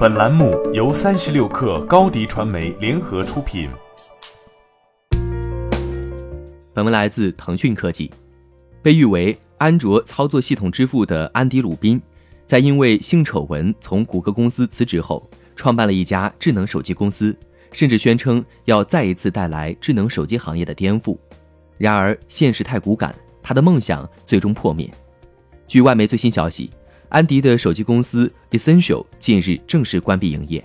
本栏目由三十六氪高低传媒联合出品。本文来自腾讯科技。被誉为安卓操作系统之父的安迪·鲁宾，在因为性丑闻从谷歌公司辞职后，创办了一家智能手机公司，甚至宣称要再一次带来智能手机行业的颠覆。然而，现实太骨感，他的梦想最终破灭。据外媒最新消息。安迪的手机公司 Essential 近日正式关闭营业。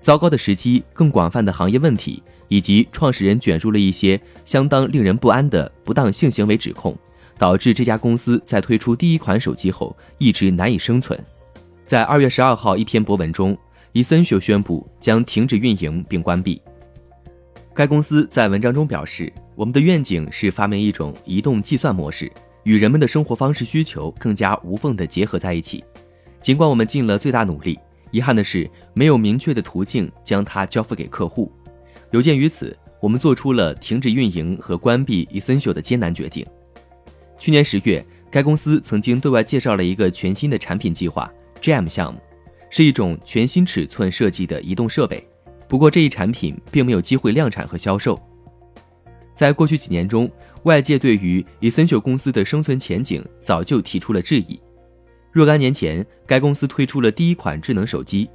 糟糕的时机、更广泛的行业问题，以及创始人卷入了一些相当令人不安的不当性行为指控，导致这家公司在推出第一款手机后一直难以生存。在二月十二号一篇博文中，Essential 宣布将停止运营并关闭。该公司在文章中表示：“我们的愿景是发明一种移动计算模式。”与人们的生活方式需求更加无缝地结合在一起。尽管我们尽了最大努力，遗憾的是没有明确的途径将它交付给客户。有鉴于此，我们做出了停止运营和关闭 Essential 的艰难决定。去年十月，该公司曾经对外介绍了一个全新的产品计划 ——Jam 项目，是一种全新尺寸设计的移动设备。不过，这一产品并没有机会量产和销售。在过去几年中，外界对于 Essential 公司的生存前景早就提出了质疑。若干年前，该公司推出了第一款智能手机。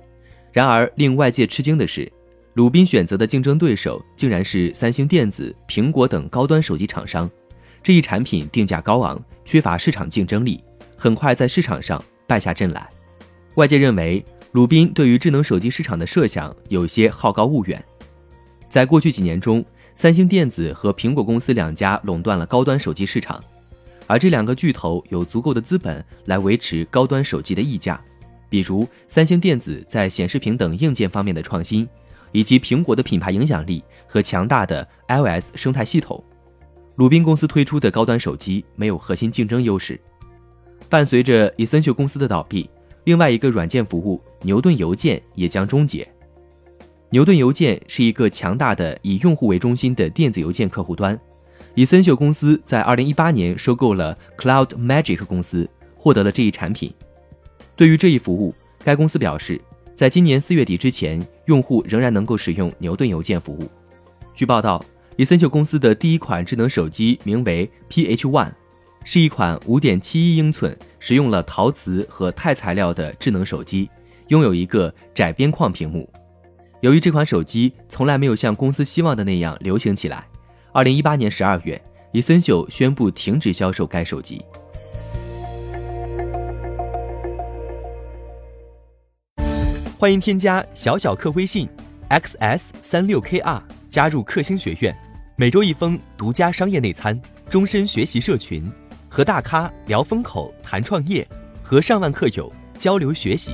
然而，令外界吃惊的是，鲁宾选择的竞争对手竟然是三星电子、苹果等高端手机厂商。这一产品定价高昂，缺乏市场竞争力，很快在市场上败下阵来。外界认为，鲁宾对于智能手机市场的设想有些好高骛远。在过去几年中，三星电子和苹果公司两家垄断了高端手机市场，而这两个巨头有足够的资本来维持高端手机的溢价。比如三星电子在显示屏等硬件方面的创新，以及苹果的品牌影响力和强大的 iOS 生态系统。鲁宾公司推出的高端手机没有核心竞争优势。伴随着 Essential 公司的倒闭，另外一个软件服务牛顿邮件也将终结。牛顿邮件是一个强大的以用户为中心的电子邮件客户端。Essential 公司在2018年收购了 Cloud Magic 公司，获得了这一产品。对于这一服务，该公司表示，在今年四月底之前，用户仍然能够使用牛顿邮件服务。据报道，Essential 公司的第一款智能手机名为 PH One，是一款5.71英寸、使用了陶瓷和钛材料的智能手机，拥有一个窄边框屏幕。由于这款手机从来没有像公司希望的那样流行起来，二零一八年十二月，Eason 9宣布停止销售该手机。欢迎添加小小客微信，xs 三六 kr，加入克星学院，每周一封独家商业内参，终身学习社群，和大咖聊风口、谈创业，和上万课友交流学习。